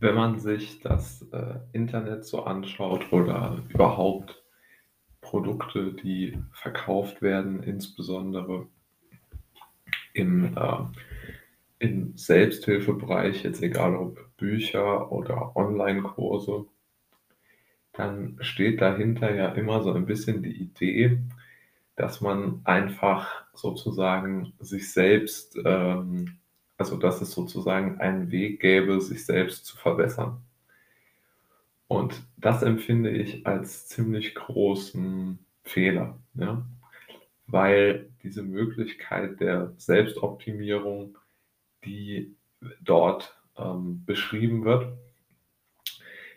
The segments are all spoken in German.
Wenn man sich das äh, Internet so anschaut oder überhaupt Produkte, die verkauft werden, insbesondere im, äh, im Selbsthilfebereich, jetzt egal ob Bücher oder Online-Kurse, dann steht dahinter ja immer so ein bisschen die Idee, dass man einfach sozusagen sich selbst, ähm, also dass es sozusagen einen Weg gäbe, sich selbst zu verbessern. Und das empfinde ich als ziemlich großen Fehler, ja? weil diese Möglichkeit der Selbstoptimierung, die dort ähm, beschrieben wird,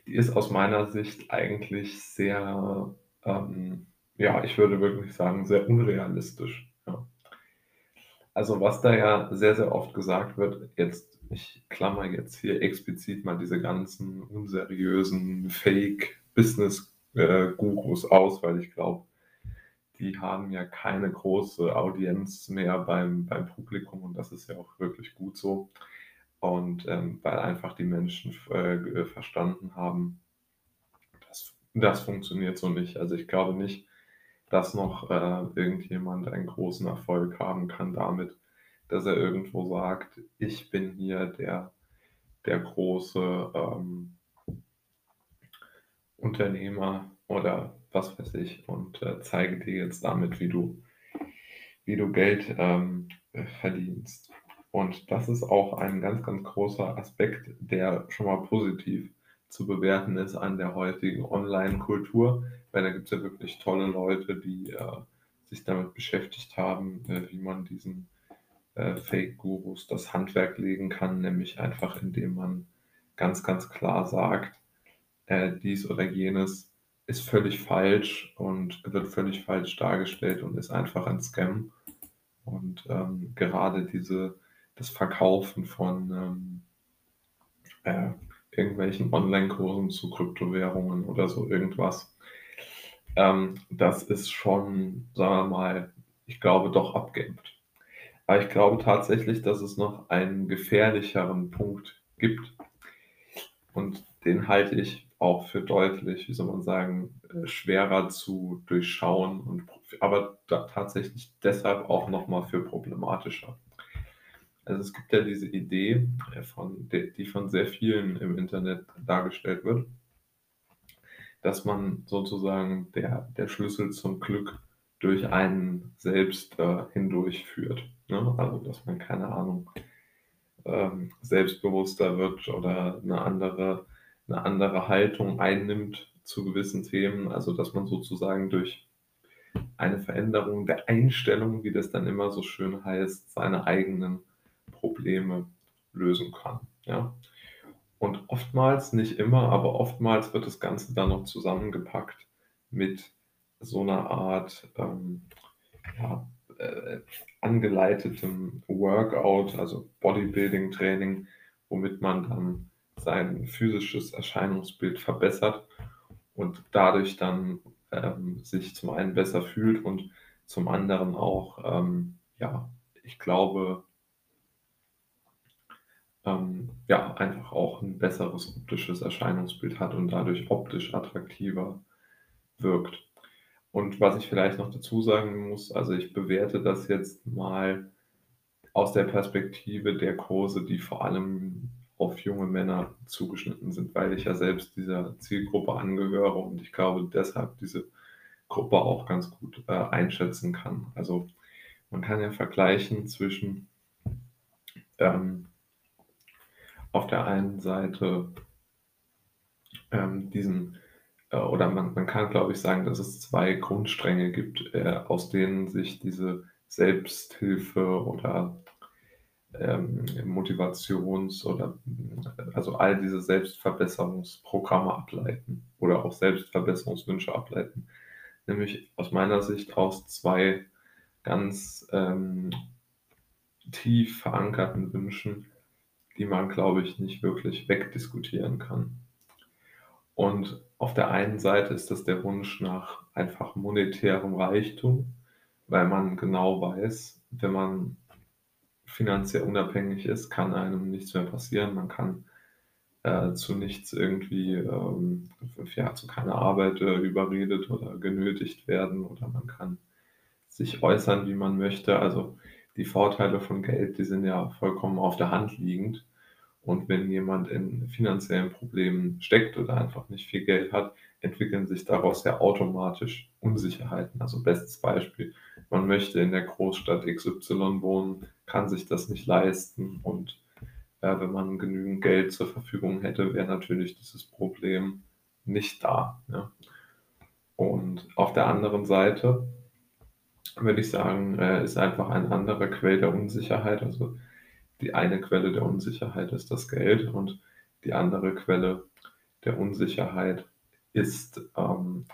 die ist aus meiner Sicht eigentlich sehr, ähm, ja, ich würde wirklich sagen, sehr unrealistisch. Also was da ja sehr, sehr oft gesagt wird, jetzt, ich klammer jetzt hier explizit mal diese ganzen unseriösen Fake-Business-Gurus aus, weil ich glaube, die haben ja keine große Audienz mehr beim, beim Publikum und das ist ja auch wirklich gut so. Und ähm, weil einfach die Menschen äh, verstanden haben, das, das funktioniert so nicht. Also ich glaube nicht, dass noch äh, irgendjemand einen großen Erfolg haben kann damit, dass er irgendwo sagt, ich bin hier der, der große ähm, Unternehmer oder was weiß ich und äh, zeige dir jetzt damit, wie du, wie du Geld ähm, verdienst. Und das ist auch ein ganz, ganz großer Aspekt, der schon mal positiv zu bewerten ist an der heutigen Online-Kultur, weil da gibt es ja wirklich tolle Leute, die äh, sich damit beschäftigt haben, äh, wie man diesen äh, Fake-Gurus das Handwerk legen kann, nämlich einfach indem man ganz, ganz klar sagt, äh, dies oder jenes ist völlig falsch und wird völlig falsch dargestellt und ist einfach ein Scam. Und ähm, gerade diese das Verkaufen von ähm, äh, irgendwelchen Online-Kursen zu Kryptowährungen oder so irgendwas. Ähm, das ist schon, sagen wir mal, ich glaube, doch abgeämpft. Aber ich glaube tatsächlich, dass es noch einen gefährlicheren Punkt gibt. Und den halte ich auch für deutlich, wie soll man sagen, äh, schwerer zu durchschauen, und, aber tatsächlich deshalb auch nochmal für problematischer. Also es gibt ja diese Idee, äh, von, die von sehr vielen im Internet dargestellt wird, dass man sozusagen der, der Schlüssel zum Glück durch einen selbst äh, hindurchführt. Ne? Also dass man, keine Ahnung, ähm, selbstbewusster wird oder eine andere, eine andere Haltung einnimmt zu gewissen Themen. Also dass man sozusagen durch eine Veränderung der Einstellung, wie das dann immer so schön heißt, seine eigenen Probleme lösen kann. Ja? Und oftmals, nicht immer, aber oftmals wird das Ganze dann noch zusammengepackt mit so einer Art ähm, ja, äh, angeleitetem Workout, also Bodybuilding-Training, womit man dann sein physisches Erscheinungsbild verbessert und dadurch dann ähm, sich zum einen besser fühlt und zum anderen auch, ähm, ja, ich glaube, ähm, ja, einfach auch ein besseres optisches Erscheinungsbild hat und dadurch optisch attraktiver wirkt. Und was ich vielleicht noch dazu sagen muss, also ich bewerte das jetzt mal aus der Perspektive der Kurse, die vor allem auf junge Männer zugeschnitten sind, weil ich ja selbst dieser Zielgruppe angehöre und ich glaube deshalb diese Gruppe auch ganz gut äh, einschätzen kann. Also man kann ja vergleichen zwischen ähm, auf der einen Seite ähm, diesen, äh, oder man, man kann, glaube ich, sagen, dass es zwei Grundstränge gibt, äh, aus denen sich diese Selbsthilfe oder ähm, Motivations- oder also all diese Selbstverbesserungsprogramme ableiten oder auch Selbstverbesserungswünsche ableiten. Nämlich aus meiner Sicht aus zwei ganz ähm, tief verankerten Wünschen, die man, glaube ich, nicht wirklich wegdiskutieren kann. Und auf der einen Seite ist das der Wunsch nach einfach monetärem Reichtum, weil man genau weiß, wenn man finanziell unabhängig ist, kann einem nichts mehr passieren. Man kann äh, zu nichts irgendwie, ähm, ja, zu keiner Arbeit äh, überredet oder genötigt werden oder man kann sich äußern, wie man möchte. Also die Vorteile von Geld, die sind ja vollkommen auf der Hand liegend. Und wenn jemand in finanziellen Problemen steckt oder einfach nicht viel Geld hat, entwickeln sich daraus ja automatisch Unsicherheiten. Also bestes Beispiel, man möchte in der Großstadt XY wohnen, kann sich das nicht leisten und äh, wenn man genügend Geld zur Verfügung hätte, wäre natürlich dieses Problem nicht da. Ja. Und auf der anderen Seite würde ich sagen, äh, ist einfach ein anderer Quell der Unsicherheit. Also die eine Quelle der Unsicherheit ist das Geld und die andere Quelle der Unsicherheit ist ähm,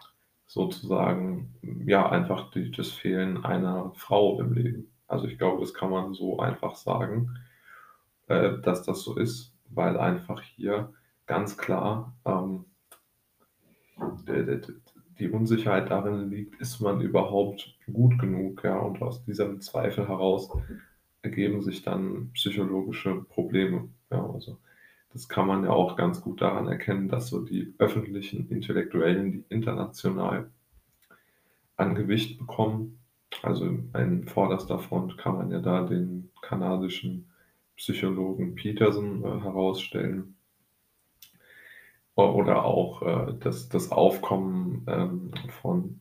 sozusagen ja einfach die, das Fehlen einer Frau im Leben. Also ich glaube, das kann man so einfach sagen, äh, dass das so ist, weil einfach hier ganz klar ähm, die Unsicherheit darin liegt, ist man überhaupt gut genug, ja, und aus diesem Zweifel heraus ergeben sich dann psychologische Probleme, ja, also das kann man ja auch ganz gut daran erkennen, dass so die öffentlichen Intellektuellen, die international an Gewicht bekommen, also in vorderster Front kann man ja da den kanadischen Psychologen Peterson äh, herausstellen, oder auch äh, das, das Aufkommen ähm, von,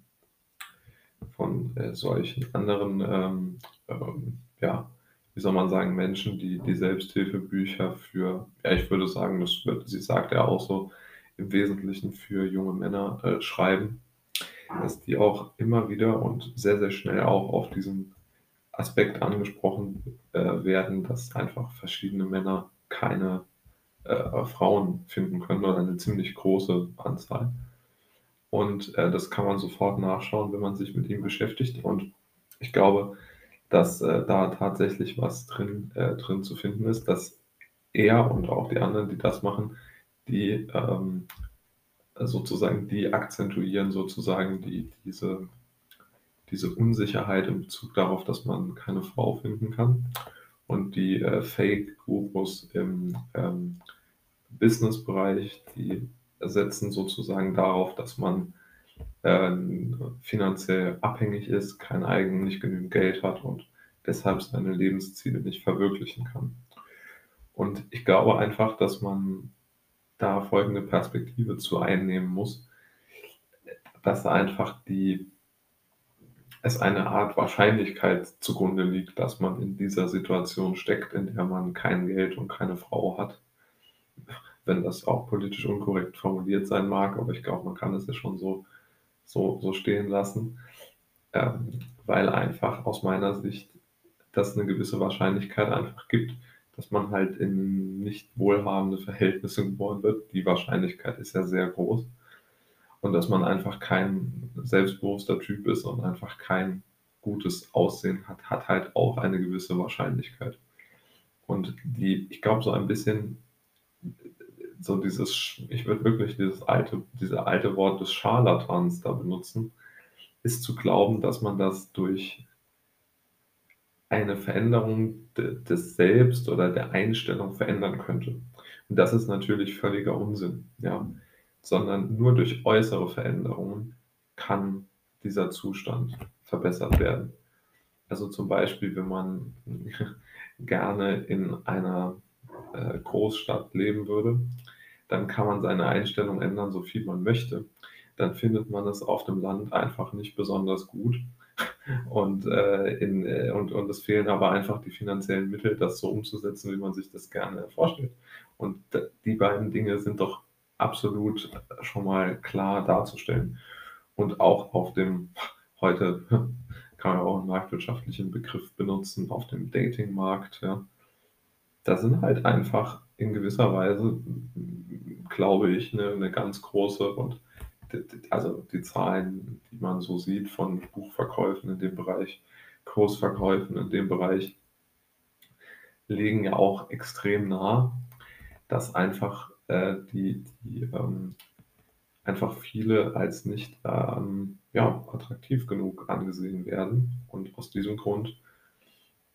von äh, solchen anderen, ähm, ähm, ja, wie soll man sagen, Menschen, die die Selbsthilfebücher für, ja, ich würde sagen, das wird, sie sagt ja auch so, im Wesentlichen für junge Männer äh, schreiben, dass die auch immer wieder und sehr, sehr schnell auch auf diesen Aspekt angesprochen äh, werden, dass einfach verschiedene Männer keine äh, Frauen finden können oder eine ziemlich große Anzahl. Und äh, das kann man sofort nachschauen, wenn man sich mit ihm beschäftigt. Und ich glaube, dass äh, da tatsächlich was drin, äh, drin zu finden ist, dass er und auch die anderen, die das machen, die ähm, sozusagen, die akzentuieren sozusagen die, diese, diese Unsicherheit in Bezug darauf, dass man keine Frau finden kann. Und die äh, Fake-Gurus im ähm, Business-Bereich, die setzen sozusagen darauf, dass man äh, finanziell abhängig ist, kein eigen, nicht genügend Geld hat und deshalb seine Lebensziele nicht verwirklichen kann. Und ich glaube einfach, dass man da folgende Perspektive zu einnehmen muss, dass einfach die, es eine Art Wahrscheinlichkeit zugrunde liegt, dass man in dieser Situation steckt, in der man kein Geld und keine Frau hat wenn das auch politisch unkorrekt formuliert sein mag, aber ich glaube, man kann es ja schon so, so, so stehen lassen, ähm, weil einfach aus meiner Sicht das eine gewisse Wahrscheinlichkeit einfach gibt, dass man halt in nicht wohlhabende Verhältnisse geboren wird. Die Wahrscheinlichkeit ist ja sehr groß. Und dass man einfach kein selbstbewusster Typ ist und einfach kein gutes Aussehen hat, hat halt auch eine gewisse Wahrscheinlichkeit. Und die, ich glaube, so ein bisschen so dieses, ich würde wirklich dieses alte, diese alte Wort des Scharlatans da benutzen, ist zu glauben, dass man das durch eine Veränderung des Selbst oder der Einstellung verändern könnte. Und das ist natürlich völliger Unsinn, ja. Sondern nur durch äußere Veränderungen kann dieser Zustand verbessert werden. Also zum Beispiel, wenn man gerne in einer äh, Großstadt leben würde, dann kann man seine Einstellung ändern, so viel man möchte. Dann findet man es auf dem Land einfach nicht besonders gut. Und, äh, in, äh, und, und es fehlen aber einfach die finanziellen Mittel, das so umzusetzen, wie man sich das gerne vorstellt. Und die beiden Dinge sind doch absolut schon mal klar darzustellen. Und auch auf dem, heute kann man auch einen marktwirtschaftlichen Begriff benutzen, auf dem Datingmarkt, ja, da sind halt einfach in gewisser Weise, glaube ich, eine, eine ganz große und also die Zahlen, die man so sieht von Buchverkäufen in dem Bereich, Kursverkäufen in dem Bereich, legen ja auch extrem nah, dass einfach äh, die, die ähm, einfach viele als nicht ähm, ja, attraktiv genug angesehen werden und aus diesem Grund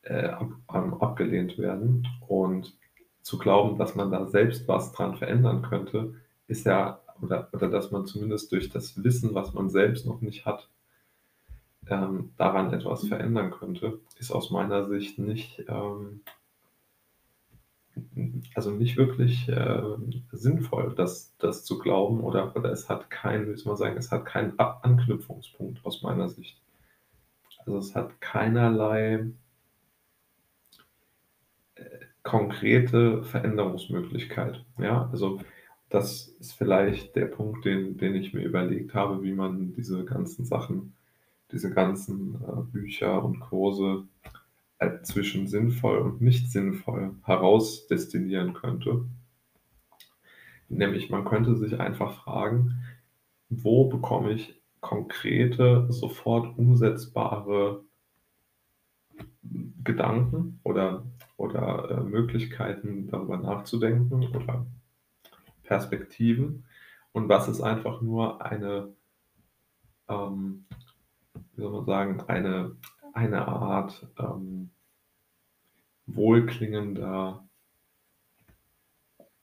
äh, ab, abgelehnt werden. Und zu glauben, dass man da selbst was dran verändern könnte, ist ja, oder, oder dass man zumindest durch das Wissen, was man selbst noch nicht hat, ähm, daran etwas verändern könnte, ist aus meiner Sicht nicht, ähm, also nicht wirklich äh, sinnvoll, das, das zu glauben oder, oder es hat keinen, wie soll man sagen, es hat keinen Anknüpfungspunkt aus meiner Sicht. Also es hat keinerlei äh, konkrete Veränderungsmöglichkeit. Ja, also das ist vielleicht der Punkt, den, den ich mir überlegt habe, wie man diese ganzen Sachen, diese ganzen äh, Bücher und Kurse zwischen sinnvoll und nicht sinnvoll herausdestillieren könnte. Nämlich man könnte sich einfach fragen, wo bekomme ich konkrete, sofort umsetzbare Gedanken oder, oder äh, Möglichkeiten darüber nachzudenken oder Perspektiven und was ist einfach nur eine, ähm, wie soll man sagen, eine, eine Art ähm, wohlklingender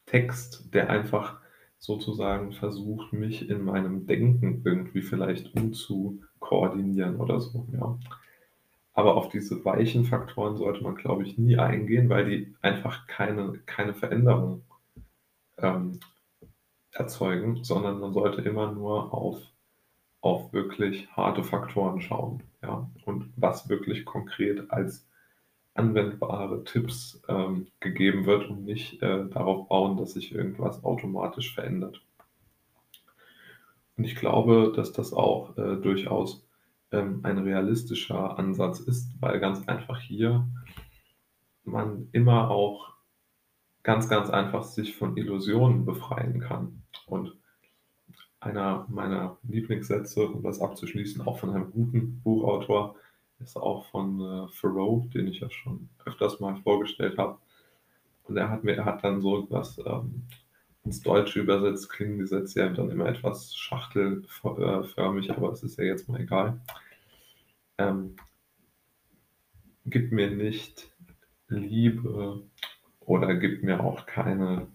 Text, der einfach sozusagen versucht, mich in meinem Denken irgendwie vielleicht umzukoordinieren oder so, ja. Aber auf diese weichen Faktoren sollte man, glaube ich, nie eingehen, weil die einfach keine, keine Veränderung ähm, erzeugen, sondern man sollte immer nur auf, auf wirklich harte Faktoren schauen, ja, und was wirklich konkret als anwendbare Tipps ähm, gegeben wird und nicht äh, darauf bauen, dass sich irgendwas automatisch verändert. Und ich glaube, dass das auch äh, durchaus ähm, ein realistischer Ansatz ist, weil ganz einfach hier man immer auch ganz, ganz einfach sich von Illusionen befreien kann. Und einer meiner Lieblingssätze, um das abzuschließen, auch von einem guten Buchautor, ist auch von äh, Thoreau, den ich ja schon öfters mal vorgestellt habe. Und er hat mir, er hat dann so etwas ähm, ins Deutsche übersetzt, klingen die Sätze ja dann immer etwas schachtelförmig, aber es ist ja jetzt mal egal. Ähm, gib mir nicht Liebe oder gib mir auch keine,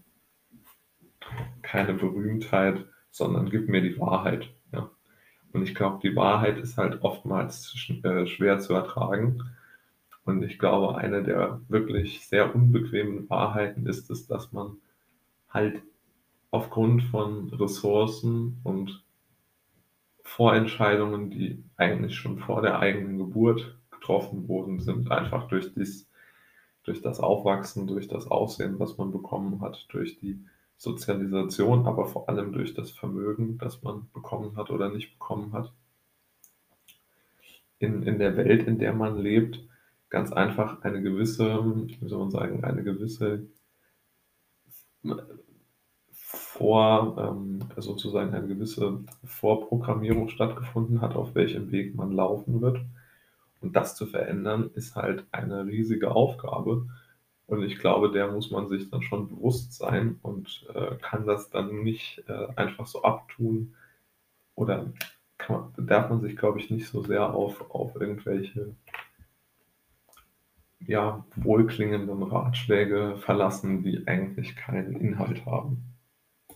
keine Berühmtheit, sondern gib mir die Wahrheit. Und ich glaube, die Wahrheit ist halt oftmals äh, schwer zu ertragen. Und ich glaube, eine der wirklich sehr unbequemen Wahrheiten ist es, dass man halt aufgrund von Ressourcen und Vorentscheidungen, die eigentlich schon vor der eigenen Geburt getroffen worden sind, einfach durch, dies, durch das Aufwachsen, durch das Aussehen, was man bekommen hat, durch die Sozialisation, aber vor allem durch das Vermögen, das man bekommen hat oder nicht bekommen hat. In, in der Welt, in der man lebt, ganz einfach eine gewisse, wie soll man sagen, eine gewisse vor, ähm, sozusagen eine gewisse Vorprogrammierung stattgefunden hat, auf welchem Weg man laufen wird. Und das zu verändern, ist halt eine riesige Aufgabe. Und ich glaube, der muss man sich dann schon bewusst sein und äh, kann das dann nicht äh, einfach so abtun oder man, darf man sich, glaube ich, nicht so sehr auf, auf irgendwelche ja, wohlklingenden Ratschläge verlassen, die eigentlich keinen Inhalt haben.